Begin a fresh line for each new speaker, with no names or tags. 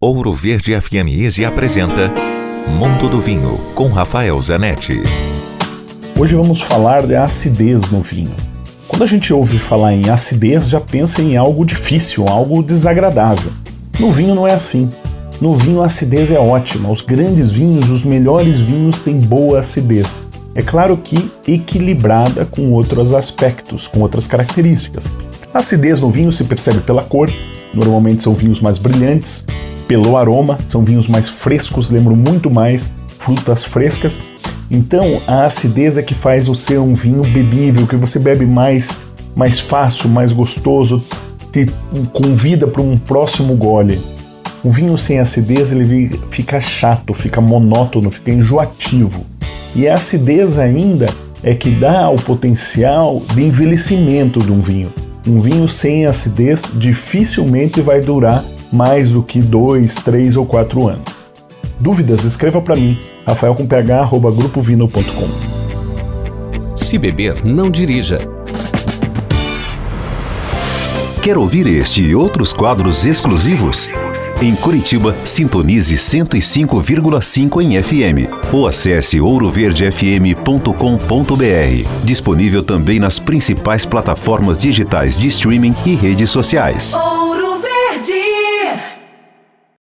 Ouro Verde FM Easy apresenta Mundo do Vinho com Rafael Zanetti.
Hoje vamos falar de acidez no vinho. Quando a gente ouve falar em acidez, já pensa em algo difícil, algo desagradável. No vinho não é assim. No vinho a acidez é ótima. Os grandes vinhos, os melhores vinhos têm boa acidez. É claro que equilibrada com outros aspectos, com outras características. A acidez no vinho se percebe pela cor, normalmente são vinhos mais brilhantes, pelo aroma, são vinhos mais frescos, lembram muito mais frutas frescas. Então, a acidez é que faz o ser um vinho bebível, que você bebe mais, mais fácil, mais gostoso, te convida para um próximo gole. Um vinho sem acidez ele fica chato, fica monótono, fica enjoativo. E a acidez ainda é que dá o potencial de envelhecimento de um vinho. Um vinho sem acidez dificilmente vai durar mais do que dois, três ou quatro anos. Dúvidas? Escreva para mim, rafaelcomph@grupovino.com.
Se beber, não dirija.
Quer ouvir este e outros quadros exclusivos? Em Curitiba, sintonize 105,5 em FM ou acesse ouroverdefm.com.br. Disponível também nas principais plataformas digitais de streaming e redes sociais.